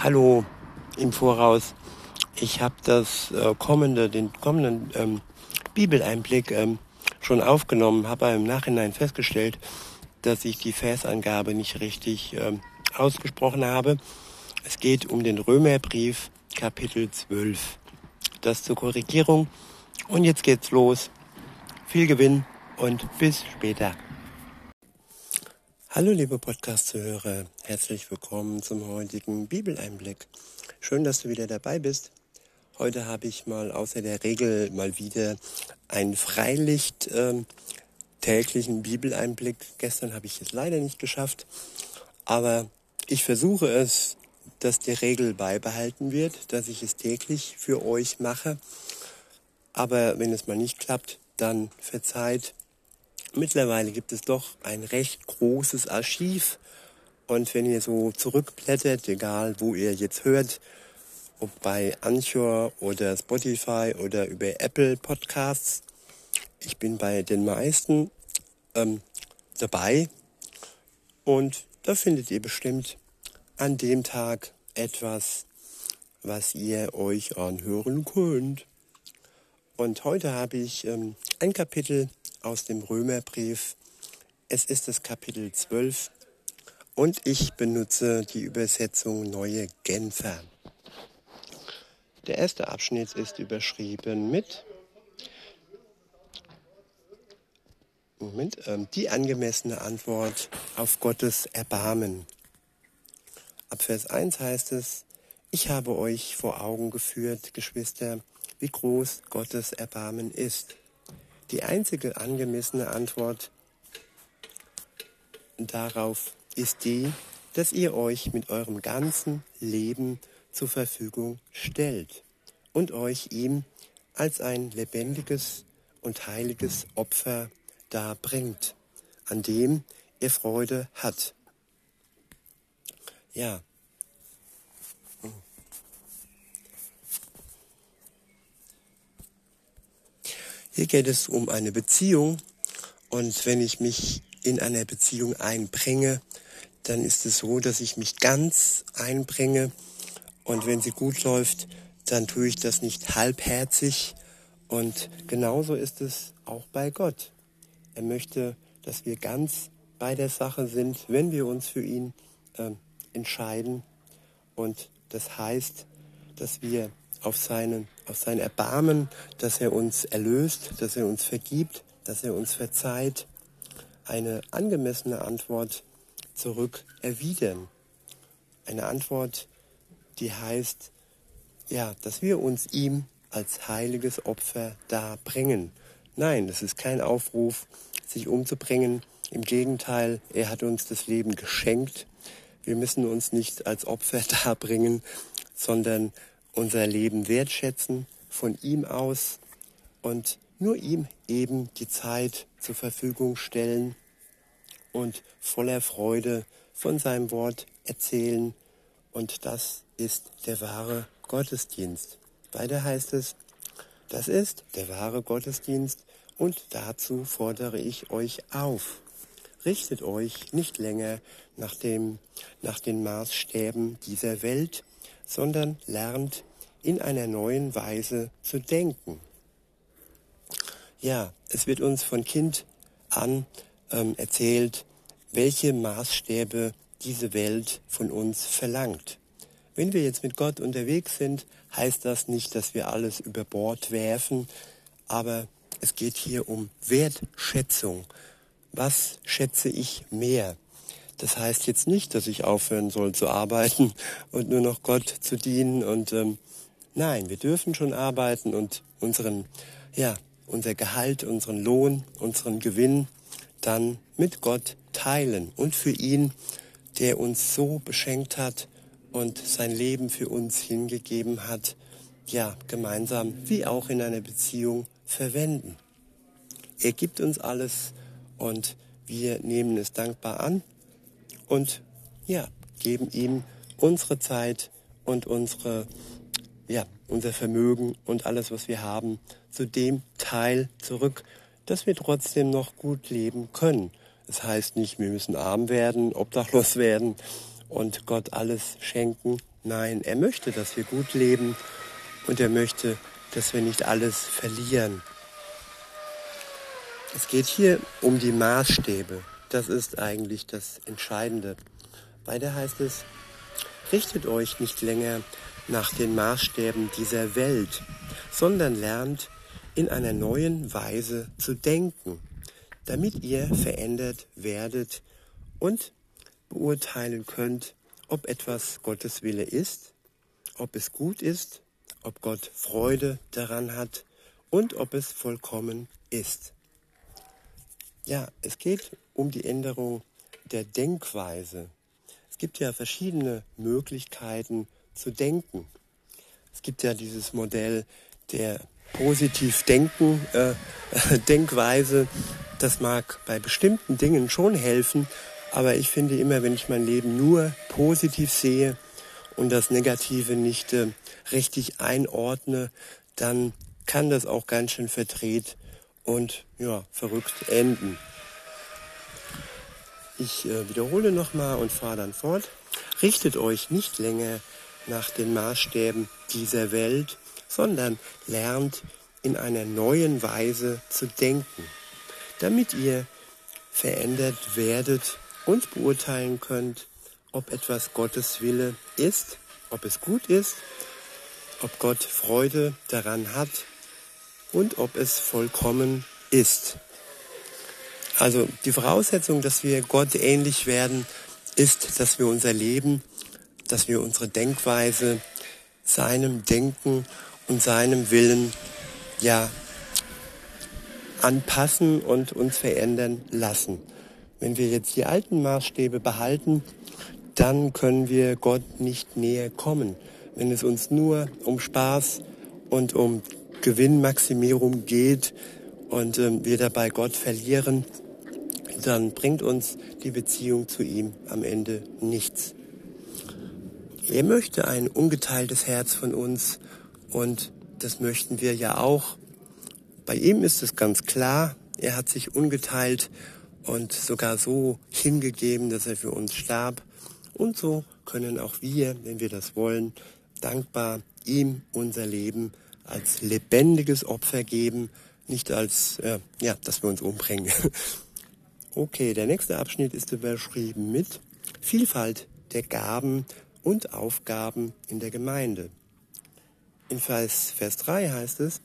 Hallo im Voraus. Ich habe das äh, kommende, den kommenden ähm, Bibeleinblick ähm, schon aufgenommen, habe im Nachhinein festgestellt, dass ich die Versangabe nicht richtig ähm, ausgesprochen habe. Es geht um den Römerbrief, Kapitel 12. Das zur Korrigierung. Und jetzt geht's los. Viel Gewinn und bis später. Hallo liebe Podcast-Zuhörer, herzlich willkommen zum heutigen Bibeleinblick. Schön, dass du wieder dabei bist. Heute habe ich mal außer der Regel mal wieder einen Freilicht äh, täglichen Bibeleinblick. Gestern habe ich es leider nicht geschafft, aber ich versuche es, dass die Regel beibehalten wird, dass ich es täglich für euch mache. Aber wenn es mal nicht klappt, dann verzeiht Mittlerweile gibt es doch ein recht großes Archiv. Und wenn ihr so zurückblättert, egal wo ihr jetzt hört, ob bei Anchor oder Spotify oder über Apple Podcasts, ich bin bei den meisten ähm, dabei. Und da findet ihr bestimmt an dem Tag etwas, was ihr euch anhören könnt. Und heute habe ich ähm, ein Kapitel aus dem Römerbrief. Es ist das Kapitel 12 und ich benutze die Übersetzung Neue Genfer. Der erste Abschnitt ist überschrieben mit Moment, ähm, die angemessene Antwort auf Gottes Erbarmen. Ab Vers 1 heißt es, ich habe euch vor Augen geführt, Geschwister, wie groß Gottes Erbarmen ist. Die einzige angemessene Antwort darauf ist die, dass ihr euch mit eurem ganzen Leben zur Verfügung stellt und euch ihm als ein lebendiges und heiliges Opfer darbringt, an dem ihr Freude hat. Ja, Hier geht es um eine Beziehung. Und wenn ich mich in einer Beziehung einbringe, dann ist es so, dass ich mich ganz einbringe. Und wenn sie gut läuft, dann tue ich das nicht halbherzig. Und genauso ist es auch bei Gott. Er möchte, dass wir ganz bei der Sache sind, wenn wir uns für ihn äh, entscheiden. Und das heißt, dass wir auf, seinen, auf sein Erbarmen, dass er uns erlöst, dass er uns vergibt, dass er uns verzeiht, eine angemessene Antwort zurück erwidern. Eine Antwort, die heißt, ja, dass wir uns ihm als heiliges Opfer darbringen. Nein, das ist kein Aufruf, sich umzubringen. Im Gegenteil, er hat uns das Leben geschenkt. Wir müssen uns nicht als Opfer darbringen, sondern unser Leben wertschätzen von ihm aus und nur ihm eben die Zeit zur Verfügung stellen und voller Freude von seinem Wort erzählen. Und das ist der wahre Gottesdienst. Weiter heißt es, das ist der wahre Gottesdienst und dazu fordere ich euch auf. Richtet euch nicht länger nach, dem, nach den Maßstäben dieser Welt, sondern lernt in einer neuen Weise zu denken. Ja, es wird uns von Kind an ähm, erzählt, welche Maßstäbe diese Welt von uns verlangt. Wenn wir jetzt mit Gott unterwegs sind, heißt das nicht, dass wir alles über Bord werfen, aber es geht hier um Wertschätzung. Was schätze ich mehr? Das heißt jetzt nicht, dass ich aufhören soll zu arbeiten und nur noch Gott zu dienen und ähm, Nein, wir dürfen schon arbeiten und unseren, ja, unser Gehalt, unseren Lohn, unseren Gewinn dann mit Gott teilen und für ihn, der uns so beschenkt hat und sein Leben für uns hingegeben hat, ja, gemeinsam wie auch in einer Beziehung verwenden. Er gibt uns alles und wir nehmen es dankbar an und ja, geben ihm unsere Zeit und unsere ja, unser Vermögen und alles, was wir haben, zu dem Teil zurück, dass wir trotzdem noch gut leben können. Das heißt nicht, wir müssen arm werden, obdachlos werden und Gott alles schenken. Nein, er möchte, dass wir gut leben und er möchte, dass wir nicht alles verlieren. Es geht hier um die Maßstäbe. Das ist eigentlich das Entscheidende. Weiter heißt es, richtet euch nicht länger nach den Maßstäben dieser Welt, sondern lernt in einer neuen Weise zu denken, damit ihr verändert werdet und beurteilen könnt, ob etwas Gottes Wille ist, ob es gut ist, ob Gott Freude daran hat und ob es vollkommen ist. Ja, es geht um die Änderung der Denkweise. Es gibt ja verschiedene Möglichkeiten zu denken. Es gibt ja dieses Modell der positiv denken äh, Denkweise. Das mag bei bestimmten Dingen schon helfen, aber ich finde immer, wenn ich mein Leben nur positiv sehe und das Negative nicht äh, richtig einordne, dann kann das auch ganz schön verdreht und ja, verrückt enden. Ich äh, wiederhole nochmal und fahre dann fort. Richtet euch nicht länger nach den Maßstäben dieser Welt, sondern lernt in einer neuen Weise zu denken, damit ihr verändert werdet und beurteilen könnt, ob etwas Gottes Wille ist, ob es gut ist, ob Gott Freude daran hat und ob es vollkommen ist. Also die Voraussetzung, dass wir Gott ähnlich werden, ist, dass wir unser Leben, dass wir unsere Denkweise seinem Denken und seinem Willen ja anpassen und uns verändern lassen. Wenn wir jetzt die alten Maßstäbe behalten, dann können wir Gott nicht näher kommen. Wenn es uns nur um Spaß und um Gewinnmaximierung geht und äh, wir dabei Gott verlieren, dann bringt uns die Beziehung zu ihm am Ende nichts. Er möchte ein ungeteiltes Herz von uns und das möchten wir ja auch. Bei ihm ist es ganz klar, er hat sich ungeteilt und sogar so hingegeben, dass er für uns starb. Und so können auch wir, wenn wir das wollen, dankbar ihm unser Leben als lebendiges Opfer geben, nicht als, äh, ja, dass wir uns umbringen. Okay, der nächste Abschnitt ist überschrieben mit Vielfalt der Gaben und Aufgaben in der Gemeinde. In Vers, Vers 3 heißt es,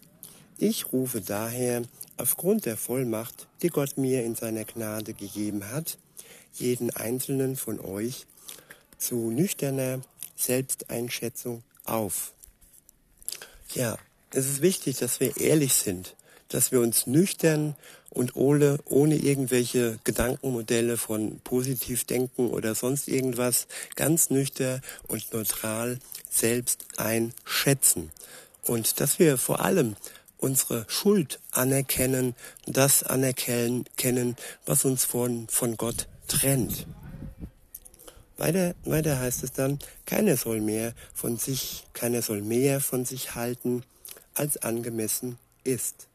ich rufe daher aufgrund der Vollmacht, die Gott mir in seiner Gnade gegeben hat, jeden einzelnen von euch zu nüchterner Selbsteinschätzung auf. Ja, es ist wichtig, dass wir ehrlich sind, dass wir uns nüchtern und ohne, ohne irgendwelche Gedankenmodelle von positiv denken oder sonst irgendwas ganz nüchtern und neutral selbst einschätzen. Und dass wir vor allem unsere Schuld anerkennen, das anerkennen, kennen, was uns von, von Gott trennt. Weiter, weiter heißt es dann, keiner soll mehr von sich, keiner soll mehr von sich halten, als angemessen ist.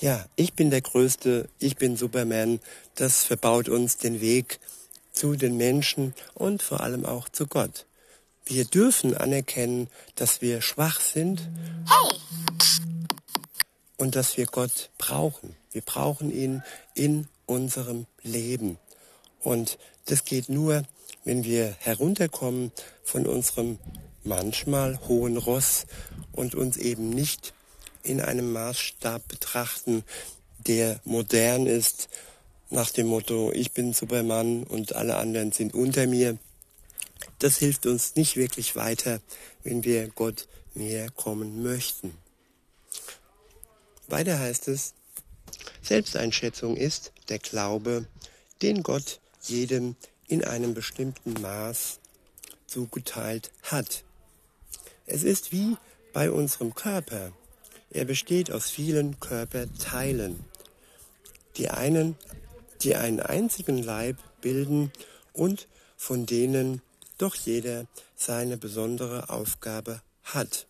Ja, ich bin der Größte, ich bin Superman, das verbaut uns den Weg zu den Menschen und vor allem auch zu Gott. Wir dürfen anerkennen, dass wir schwach sind. Hey und dass wir Gott brauchen. Wir brauchen ihn in unserem Leben. Und das geht nur, wenn wir herunterkommen von unserem manchmal hohen Ross und uns eben nicht in einem Maßstab betrachten, der modern ist, nach dem Motto, ich bin Superman und alle anderen sind unter mir. Das hilft uns nicht wirklich weiter, wenn wir Gott näher kommen möchten. Weiter heißt es, Selbsteinschätzung ist der Glaube, den Gott jedem in einem bestimmten Maß zugeteilt hat. Es ist wie bei unserem Körper. Er besteht aus vielen Körperteilen, die einen, die einen einzigen Leib bilden und von denen doch jeder seine besondere Aufgabe hat.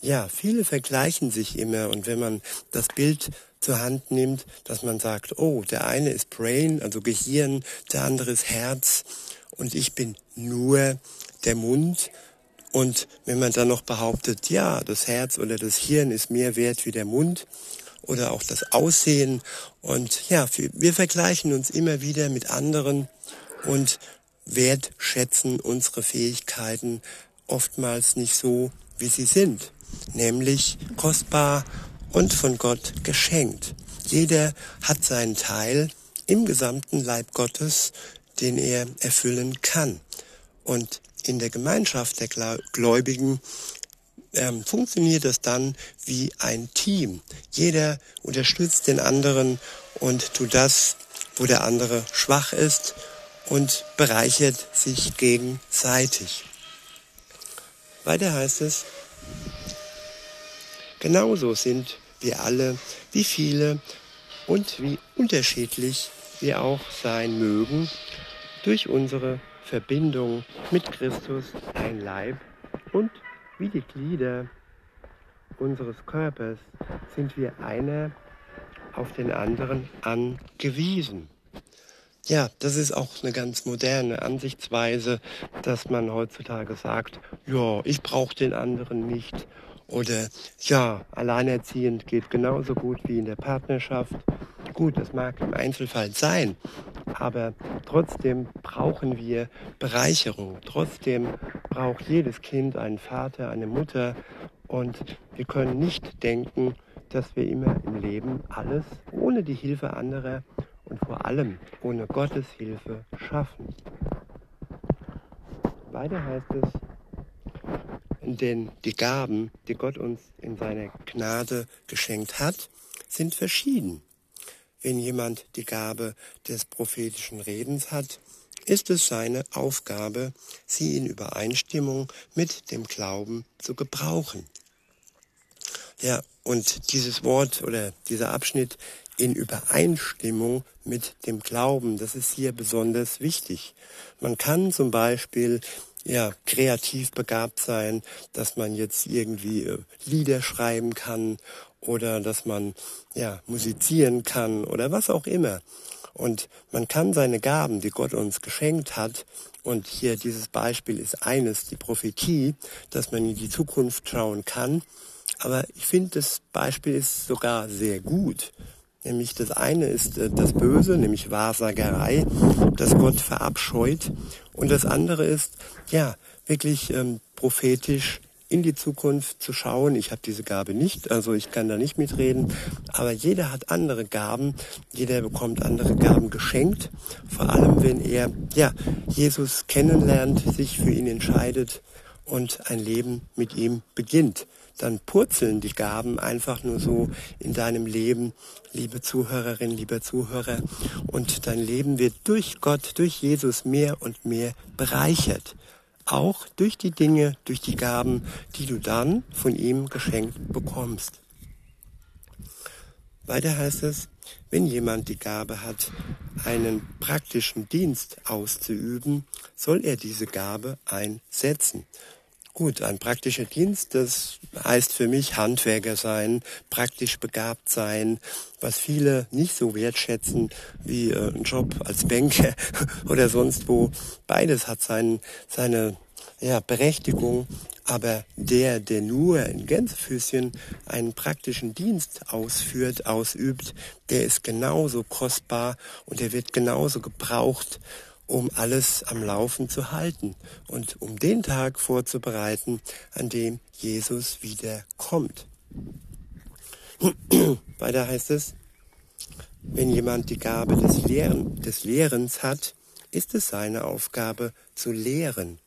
Ja, viele vergleichen sich immer und wenn man das Bild zur Hand nimmt, dass man sagt, oh, der eine ist Brain, also Gehirn, der andere ist Herz und ich bin nur der Mund. Und wenn man dann noch behauptet, ja, das Herz oder das Hirn ist mehr wert wie der Mund oder auch das Aussehen und ja, wir vergleichen uns immer wieder mit anderen und wertschätzen unsere Fähigkeiten oftmals nicht so, wie sie sind, nämlich kostbar und von Gott geschenkt. Jeder hat seinen Teil im gesamten Leib Gottes, den er erfüllen kann. Und in der Gemeinschaft der Gläubigen ähm, funktioniert das dann wie ein Team. Jeder unterstützt den anderen und tut das, wo der andere schwach ist und bereichert sich gegenseitig. Weiter heißt es, genauso sind wir alle, wie viele und wie unterschiedlich wir auch sein mögen, durch unsere Verbindung mit Christus ein Leib und wie die Glieder unseres Körpers sind wir einer auf den anderen angewiesen. Ja, das ist auch eine ganz moderne Ansichtsweise, dass man heutzutage sagt, ja, ich brauche den anderen nicht. Oder ja, alleinerziehend geht genauso gut wie in der Partnerschaft. Gut, das mag im Einzelfall sein, aber trotzdem brauchen wir Bereicherung. Trotzdem braucht jedes Kind einen Vater, eine Mutter. Und wir können nicht denken, dass wir immer im Leben alles ohne die Hilfe anderer und vor allem ohne Gottes Hilfe schaffen. Weiter heißt es, denn die Gaben, die Gott uns in seiner Gnade geschenkt hat, sind verschieden. Wenn jemand die Gabe des prophetischen Redens hat, ist es seine Aufgabe, sie in Übereinstimmung mit dem Glauben zu gebrauchen. Ja, und dieses Wort oder dieser Abschnitt in Übereinstimmung mit dem Glauben. Das ist hier besonders wichtig. Man kann zum Beispiel ja, kreativ begabt sein, dass man jetzt irgendwie äh, Lieder schreiben kann oder dass man ja musizieren kann oder was auch immer. Und man kann seine Gaben, die Gott uns geschenkt hat, und hier dieses Beispiel ist eines, die Prophetie, dass man in die Zukunft schauen kann. Aber ich finde, das Beispiel ist sogar sehr gut. Nämlich das eine ist äh, das Böse, nämlich Wahrsagerei, das Gott verabscheut. Und das andere ist, ja, wirklich ähm, prophetisch in die Zukunft zu schauen. Ich habe diese Gabe nicht, also ich kann da nicht mitreden. Aber jeder hat andere Gaben, jeder bekommt andere Gaben geschenkt. Vor allem, wenn er ja Jesus kennenlernt, sich für ihn entscheidet und ein Leben mit ihm beginnt dann purzeln die Gaben einfach nur so in deinem Leben, liebe Zuhörerin, lieber Zuhörer. Und dein Leben wird durch Gott, durch Jesus mehr und mehr bereichert. Auch durch die Dinge, durch die Gaben, die du dann von ihm geschenkt bekommst. Weiter heißt es, wenn jemand die Gabe hat, einen praktischen Dienst auszuüben, soll er diese Gabe einsetzen. Gut, ein praktischer Dienst, das heißt für mich Handwerker sein, praktisch begabt sein, was viele nicht so wertschätzen wie äh, ein Job als Banker oder sonst wo. Beides hat sein, seine ja, Berechtigung, aber der, der nur in Gänsefüßchen einen praktischen Dienst ausführt, ausübt, der ist genauso kostbar und der wird genauso gebraucht um alles am Laufen zu halten und um den Tag vorzubereiten, an dem Jesus wieder kommt. Weiter heißt es, wenn jemand die Gabe des, Lehren, des Lehrens hat, ist es seine Aufgabe zu lehren.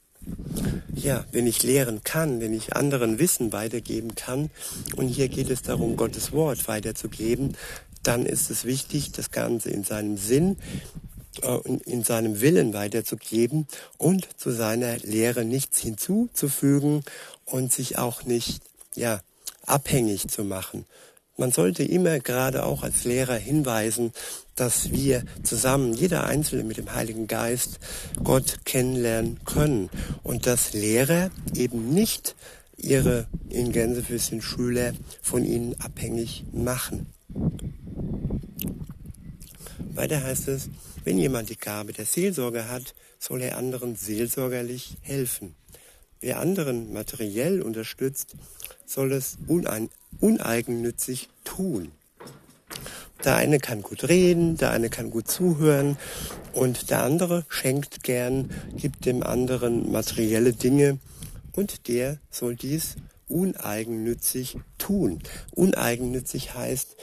Ja, wenn ich lehren kann, wenn ich anderen Wissen weitergeben kann, und hier geht es darum, Gottes Wort weiterzugeben, dann ist es wichtig, das Ganze in seinem Sinn, in seinem Willen weiterzugeben und zu seiner Lehre nichts hinzuzufügen und sich auch nicht ja abhängig zu machen. Man sollte immer gerade auch als Lehrer hinweisen, dass wir zusammen, jeder Einzelne mit dem Heiligen Geist, Gott kennenlernen können und dass Lehrer eben nicht ihre in Gänsefüßchen Schüler von ihnen abhängig machen. Weiter heißt es, wenn jemand die Gabe der Seelsorge hat, soll er anderen seelsorgerlich helfen. Wer anderen materiell unterstützt, soll es uneigennützig tun. Der eine kann gut reden, der eine kann gut zuhören und der andere schenkt gern, gibt dem anderen materielle Dinge und der soll dies uneigennützig tun. Uneigennützig heißt,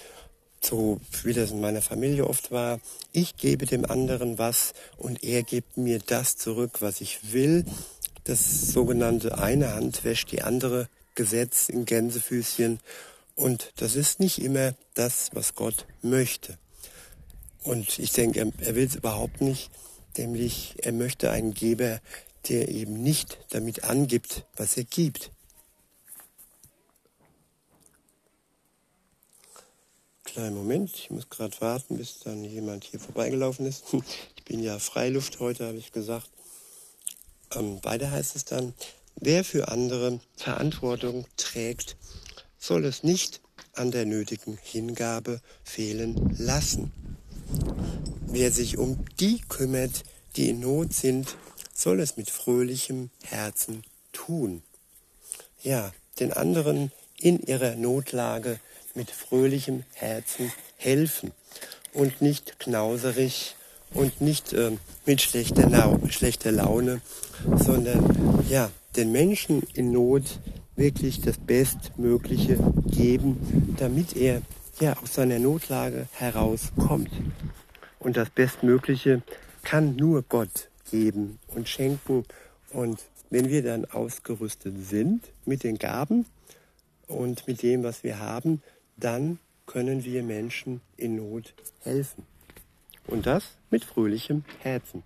so wie das in meiner Familie oft war, ich gebe dem anderen was und er gibt mir das zurück, was ich will. Das sogenannte eine Hand wäscht die andere Gesetz in Gänsefüßchen. Und das ist nicht immer das, was Gott möchte. Und ich denke, er, er will es überhaupt nicht, nämlich er möchte einen Geber, der eben nicht damit angibt, was er gibt. Kleinen Moment, ich muss gerade warten, bis dann jemand hier vorbeigelaufen ist. Ich bin ja Freiluft heute, habe ich gesagt. Ähm, weiter heißt es dann, wer für andere Verantwortung trägt, soll es nicht an der nötigen Hingabe fehlen lassen. Wer sich um die kümmert, die in Not sind, soll es mit fröhlichem Herzen tun. Ja, den anderen in ihrer Notlage mit fröhlichem Herzen helfen und nicht knauserig und nicht äh, mit schlechter, La schlechter Laune, sondern ja, den Menschen in Not wirklich das Bestmögliche geben, damit er ja aus seiner Notlage herauskommt. Und das Bestmögliche kann nur Gott geben und schenken. Und wenn wir dann ausgerüstet sind mit den Gaben und mit dem, was wir haben, dann können wir Menschen in Not helfen. Und das mit fröhlichem Herzen.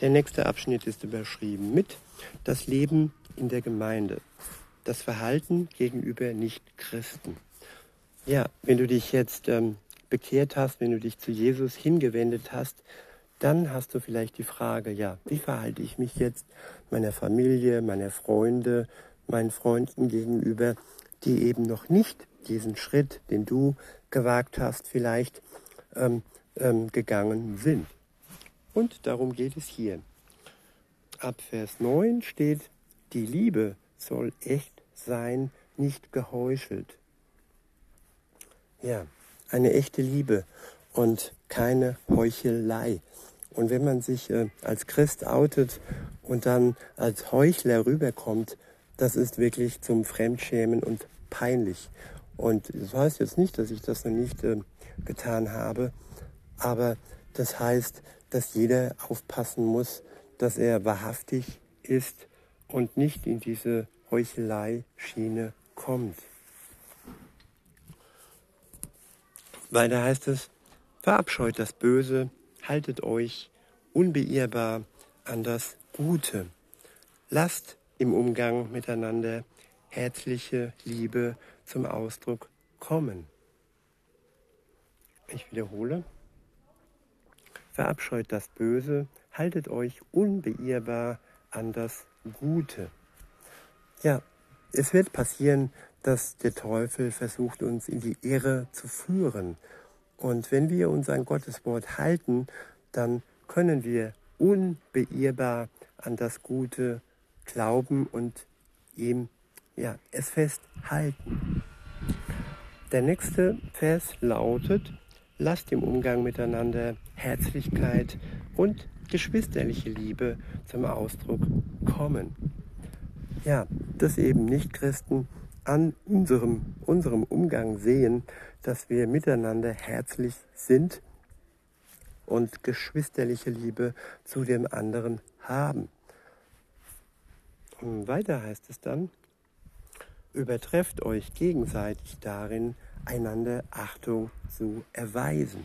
Der nächste Abschnitt ist überschrieben mit das Leben in der Gemeinde, das Verhalten gegenüber Nichtchristen. Ja, wenn du dich jetzt ähm, bekehrt hast, wenn du dich zu Jesus hingewendet hast, dann hast du vielleicht die Frage, ja, wie verhalte ich mich jetzt meiner Familie, meiner Freunde, meinen Freunden gegenüber, die eben noch nicht diesen Schritt, den du gewagt hast, vielleicht ähm, ähm, gegangen sind. Und darum geht es hier. Ab Vers 9 steht, die Liebe soll echt sein, nicht geheuchelt. Ja, eine echte Liebe und keine Heuchelei. Und wenn man sich äh, als Christ outet und dann als Heuchler rüberkommt, das ist wirklich zum Fremdschämen und peinlich. Und das heißt jetzt nicht, dass ich das noch nicht äh, getan habe, aber das heißt, dass jeder aufpassen muss, dass er wahrhaftig ist und nicht in diese Heuchelei-Schiene kommt. Weiter heißt es, verabscheut das Böse, haltet euch unbeirrbar an das Gute. Lasst im Umgang miteinander herzliche Liebe zum Ausdruck kommen. Ich wiederhole, verabscheut das Böse, haltet euch unbeirrbar an das Gute. Ja, es wird passieren, dass der Teufel versucht, uns in die Irre zu führen. Und wenn wir uns an Gottes Wort halten, dann können wir unbeirrbar an das Gute glauben und ihm ja, es festhalten. Der nächste Vers lautet, lasst im Umgang miteinander Herzlichkeit und geschwisterliche Liebe zum Ausdruck kommen. Ja, dass eben Nichtchristen an unserem, unserem Umgang sehen, dass wir miteinander herzlich sind und geschwisterliche Liebe zu dem anderen haben. Und weiter heißt es dann, übertrefft euch gegenseitig darin, einander Achtung zu erweisen.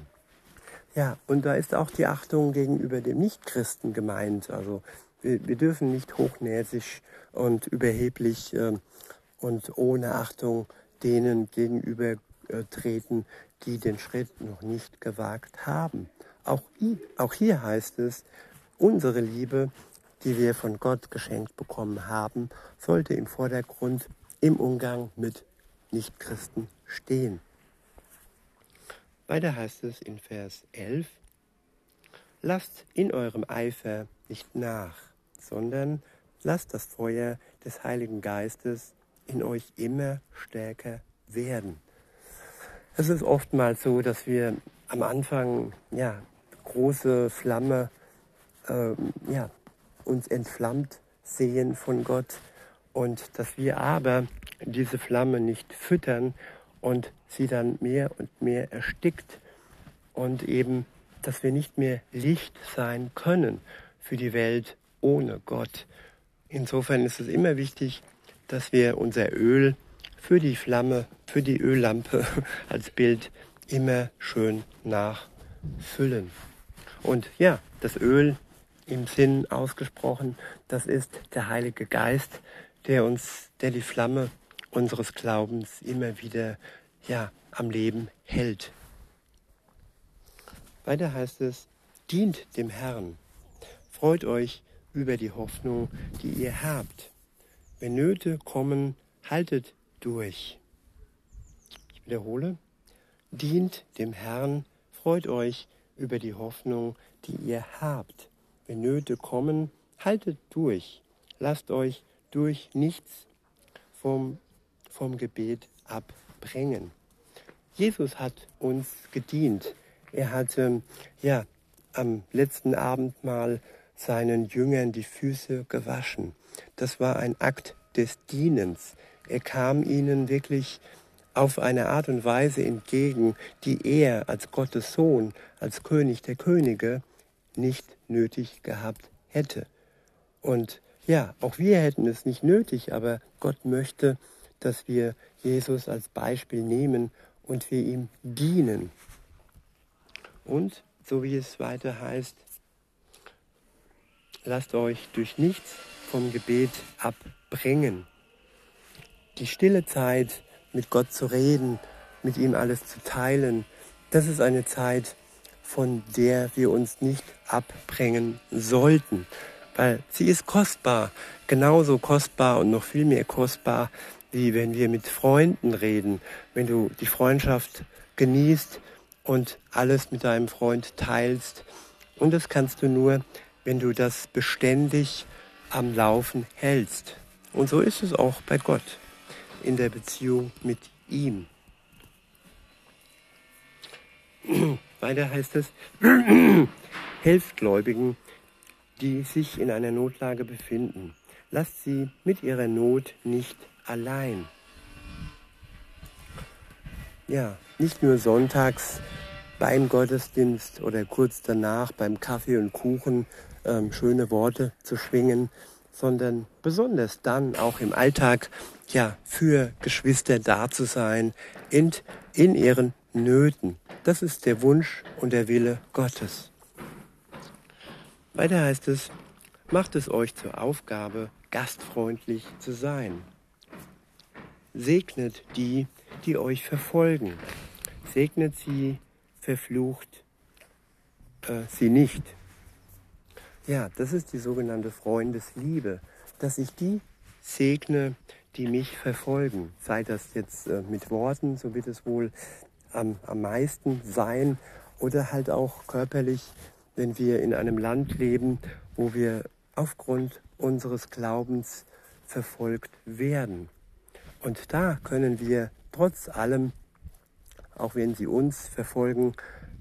Ja, und da ist auch die Achtung gegenüber dem Nichtchristen gemeint. Also wir, wir dürfen nicht hochnäsig und überheblich äh, und ohne Achtung denen gegenüber äh, treten, die den Schritt noch nicht gewagt haben. Auch, auch hier heißt es, unsere Liebe, die wir von Gott geschenkt bekommen haben, sollte im Vordergrund im Umgang mit Nichtchristen stehen. Weiter heißt es in Vers 11, lasst in eurem Eifer nicht nach, sondern lasst das Feuer des Heiligen Geistes in euch immer stärker werden. Es ist oftmals so, dass wir am Anfang ja große Flamme äh, ja, uns entflammt sehen von Gott und dass wir aber diese Flamme nicht füttern und sie dann mehr und mehr erstickt und eben, dass wir nicht mehr Licht sein können für die Welt ohne Gott. Insofern ist es immer wichtig, dass wir unser Öl für die Flamme, für die Öllampe als Bild immer schön nachfüllen. Und ja, das Öl im Sinn ausgesprochen, das ist der Heilige Geist, der uns, der die Flamme unseres Glaubens immer wieder ja, am Leben hält. Weiter heißt es, dient dem Herrn, freut euch über die Hoffnung, die ihr habt. Wenn Nöte kommen, haltet durch. Ich wiederhole, dient dem Herrn, freut euch über die Hoffnung, die ihr habt. Wenn Nöte kommen, haltet durch. Lasst euch durch nichts vom, vom Gebet abbringen. Jesus hat uns gedient. Er hat ähm, ja am letzten Abendmahl seinen Jüngern die Füße gewaschen. Das war ein Akt des Dienens. Er kam ihnen wirklich auf eine Art und Weise entgegen, die er als Gottes Sohn, als König der Könige nicht nötig gehabt hätte. Und ja, auch wir hätten es nicht nötig, aber Gott möchte, dass wir Jesus als Beispiel nehmen und wir ihm dienen. Und, so wie es weiter heißt, lasst euch durch nichts vom Gebet abbringen. Die stille Zeit, mit Gott zu reden, mit ihm alles zu teilen, das ist eine Zeit, von der wir uns nicht abbringen sollten, weil sie ist kostbar, genauso kostbar und noch viel mehr kostbar, wie wenn wir mit Freunden reden, wenn du die Freundschaft genießt und alles mit deinem Freund teilst. Und das kannst du nur, wenn du das beständig am Laufen hältst. Und so ist es auch bei Gott in der Beziehung mit ihm. Weiter heißt es, helft Gläubigen, die sich in einer Notlage befinden. Lasst sie mit ihrer Not nicht allein. Ja, nicht nur sonntags beim Gottesdienst oder kurz danach beim Kaffee und Kuchen ähm, schöne Worte zu schwingen, sondern besonders dann auch im Alltag ja für Geschwister da zu sein in, in ihren Nöten. Das ist der Wunsch und der Wille Gottes. Weiter heißt es, macht es euch zur Aufgabe, gastfreundlich zu sein. Segnet die, die euch verfolgen. Segnet sie, verflucht äh, sie nicht. Ja, das ist die sogenannte Freundesliebe, dass ich die segne, die mich verfolgen. Sei das jetzt äh, mit Worten, so wird es wohl am, am meisten sein, oder halt auch körperlich, wenn wir in einem Land leben, wo wir aufgrund unseres Glaubens verfolgt werden. Und da können wir trotz allem, auch wenn sie uns verfolgen,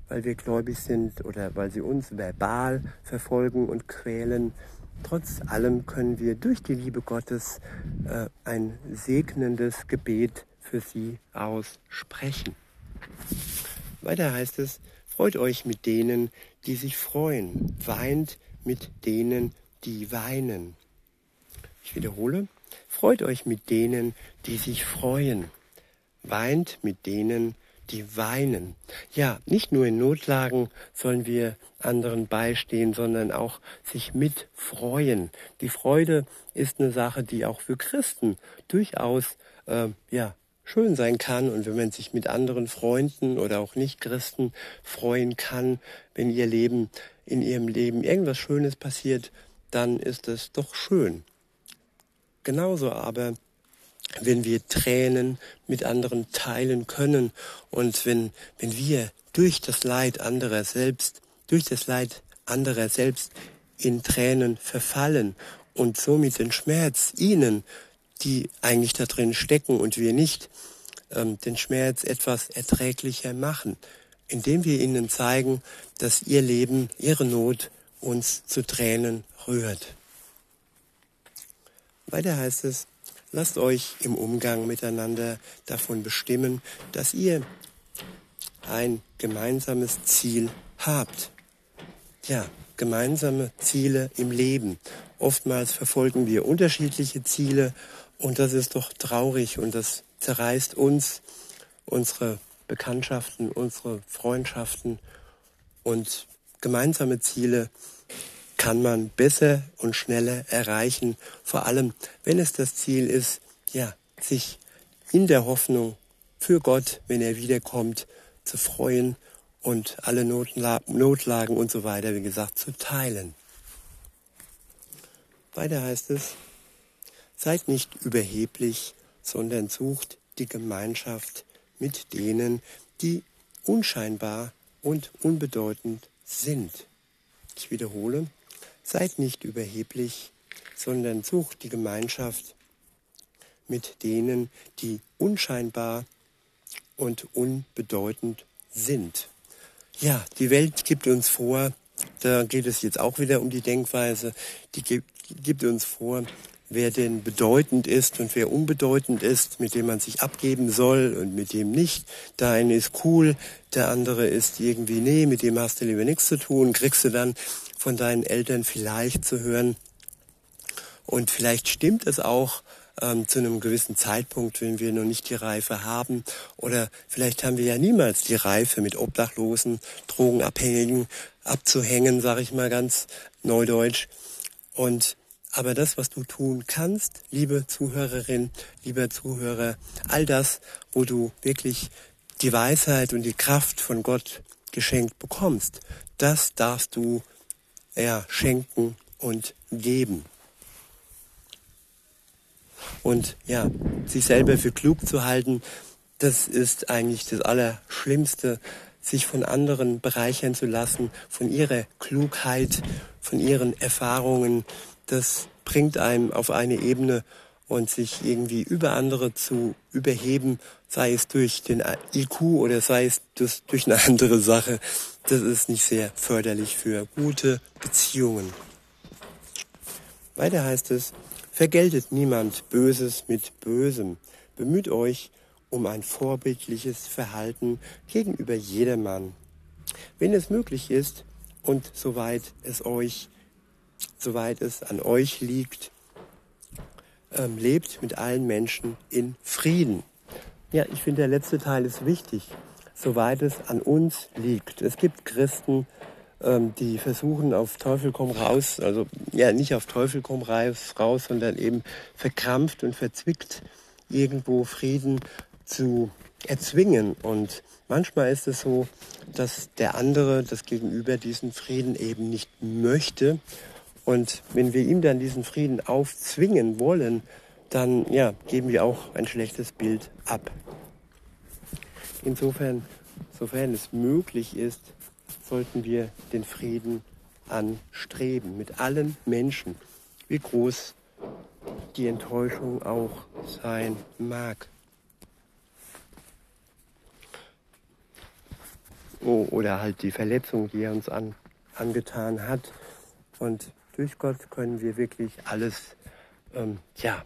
weil wir gläubig sind oder weil sie uns verbal verfolgen und quälen, trotz allem können wir durch die Liebe Gottes äh, ein segnendes Gebet für sie aussprechen. Weiter heißt es, freut euch mit denen, die sich freuen, weint mit denen, die weinen. Ich wiederhole, freut euch mit denen, die sich freuen, weint mit denen, die weinen. Ja, nicht nur in Notlagen sollen wir anderen beistehen, sondern auch sich mitfreuen. Die Freude ist eine Sache, die auch für Christen durchaus äh, ja schön sein kann und wenn man sich mit anderen Freunden oder auch Nicht-Christen freuen kann, wenn ihr Leben in ihrem Leben irgendwas Schönes passiert, dann ist es doch schön. Genauso aber, wenn wir Tränen mit anderen teilen können und wenn, wenn wir durch das Leid anderer selbst, durch das Leid anderer selbst in Tränen verfallen und somit den Schmerz ihnen, die eigentlich da drin stecken und wir nicht, ähm, den Schmerz etwas erträglicher machen, indem wir ihnen zeigen, dass ihr Leben, ihre Not uns zu Tränen rührt. Weiter heißt es, lasst euch im Umgang miteinander davon bestimmen, dass ihr ein gemeinsames Ziel habt. Ja, gemeinsame Ziele im Leben. Oftmals verfolgen wir unterschiedliche Ziele und das ist doch traurig und das zerreißt uns, unsere Bekanntschaften, unsere Freundschaften und gemeinsame Ziele kann man besser und schneller erreichen, vor allem wenn es das Ziel ist, ja, sich in der Hoffnung für Gott, wenn er wiederkommt, zu freuen und alle Notlagen und so weiter, wie gesagt, zu teilen. Weiter heißt es, seid nicht überheblich, sondern sucht die Gemeinschaft mit denen, die unscheinbar und unbedeutend sind. Ich wiederhole, seid nicht überheblich, sondern sucht die Gemeinschaft mit denen, die unscheinbar und unbedeutend sind. Ja, die Welt gibt uns vor, da geht es jetzt auch wieder um die Denkweise, die gibt, gibt uns vor, wer denn bedeutend ist und wer unbedeutend ist, mit dem man sich abgeben soll und mit dem nicht. Der eine ist cool, der andere ist irgendwie, nee, mit dem hast du lieber nichts zu tun, kriegst du dann von deinen Eltern vielleicht zu hören. Und vielleicht stimmt es auch, ähm, zu einem gewissen Zeitpunkt, wenn wir noch nicht die Reife haben. Oder vielleicht haben wir ja niemals die Reife, mit Obdachlosen, Drogenabhängigen abzuhängen, sage ich mal ganz neudeutsch. Und aber das, was du tun kannst, liebe Zuhörerin, lieber Zuhörer, all das, wo du wirklich die Weisheit und die Kraft von Gott geschenkt bekommst, das darfst du ja, schenken und geben. Und ja, sich selber für klug zu halten, das ist eigentlich das Allerschlimmste, sich von anderen bereichern zu lassen, von ihrer Klugheit, von ihren Erfahrungen. Das bringt einem auf eine Ebene und sich irgendwie über andere zu überheben, sei es durch den IQ oder sei es durch eine andere Sache, das ist nicht sehr förderlich für gute Beziehungen. Weiter heißt es, Vergeltet niemand Böses mit Bösem. Bemüht euch um ein vorbildliches Verhalten gegenüber jedermann. Wenn es möglich ist und soweit es euch, soweit es an euch liegt, ähm, lebt mit allen Menschen in Frieden. Ja, ich finde, der letzte Teil ist wichtig, soweit es an uns liegt. Es gibt Christen, ähm, die versuchen auf Teufel komm raus, also ja nicht auf Teufel komm raus, raus, sondern eben verkrampft und verzwickt irgendwo Frieden zu erzwingen. Und manchmal ist es so, dass der andere, das Gegenüber, diesen Frieden eben nicht möchte. Und wenn wir ihm dann diesen Frieden aufzwingen wollen, dann ja, geben wir auch ein schlechtes Bild ab. Insofern, sofern es möglich ist, sollten wir den Frieden anstreben mit allen Menschen, wie groß die Enttäuschung auch sein mag. Oh, oder halt die Verletzung, die er uns an, angetan hat. Und durch Gott können wir wirklich alles ähm, ja,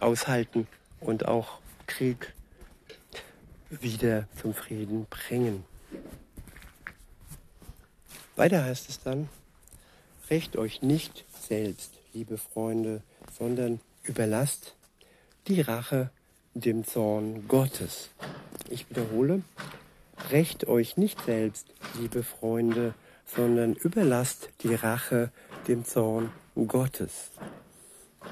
aushalten und auch Krieg wieder zum Frieden bringen. Weiter heißt es dann, rächt euch nicht selbst, liebe Freunde, sondern überlasst die Rache dem Zorn Gottes. Ich wiederhole, rächt euch nicht selbst, liebe Freunde, sondern überlasst die Rache dem Zorn Gottes.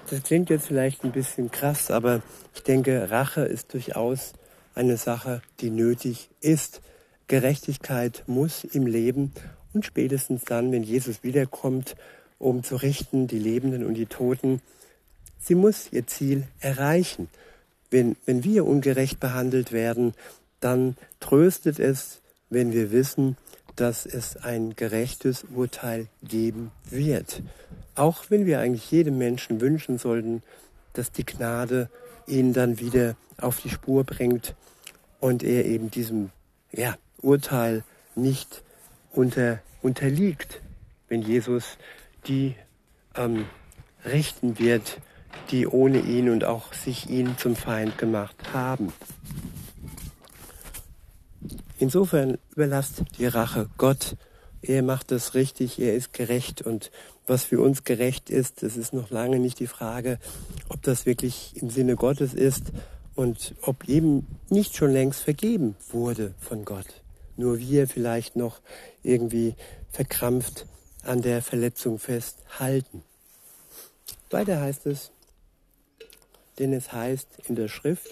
Das klingt jetzt vielleicht ein bisschen krass, aber ich denke, Rache ist durchaus eine Sache, die nötig ist. Gerechtigkeit muss im Leben und spätestens dann, wenn Jesus wiederkommt, um zu richten, die Lebenden und die Toten, sie muss ihr Ziel erreichen. Wenn, wenn wir ungerecht behandelt werden, dann tröstet es wenn wir wissen, dass es ein gerechtes Urteil geben wird. Auch wenn wir eigentlich jedem Menschen wünschen sollten, dass die Gnade ihn dann wieder auf die Spur bringt und er eben diesem ja, Urteil nicht unter, unterliegt, wenn Jesus die ähm, richten wird, die ohne ihn und auch sich ihn zum Feind gemacht haben. Insofern überlasst die Rache Gott. Er macht es richtig, er ist gerecht und was für uns gerecht ist, das ist noch lange nicht die Frage, ob das wirklich im Sinne Gottes ist und ob eben nicht schon längst vergeben wurde von Gott. Nur wir vielleicht noch irgendwie verkrampft an der Verletzung festhalten. Weiter heißt es, denn es heißt in der Schrift,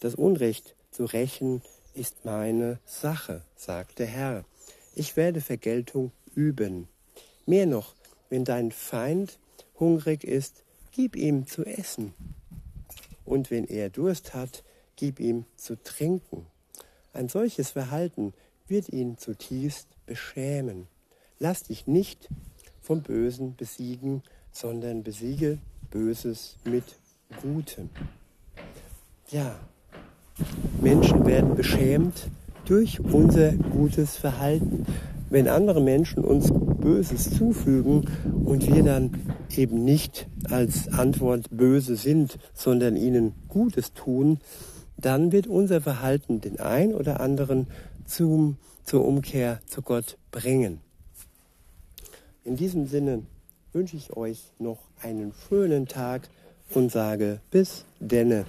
das Unrecht zu rächen ist meine Sache, sagt der Herr. Ich werde Vergeltung üben. Mehr noch, wenn dein Feind hungrig ist, gib ihm zu essen. Und wenn er Durst hat, gib ihm zu trinken. Ein solches Verhalten wird ihn zutiefst beschämen. Lass dich nicht vom Bösen besiegen, sondern besiege Böses mit Gutem. Ja, Menschen werden beschämt durch unser gutes Verhalten. Wenn andere Menschen uns Böses zufügen und wir dann eben nicht als Antwort böse sind, sondern ihnen Gutes tun, dann wird unser Verhalten den ein oder anderen zum, zur Umkehr zu Gott bringen. In diesem Sinne wünsche ich euch noch einen schönen Tag und sage bis denne.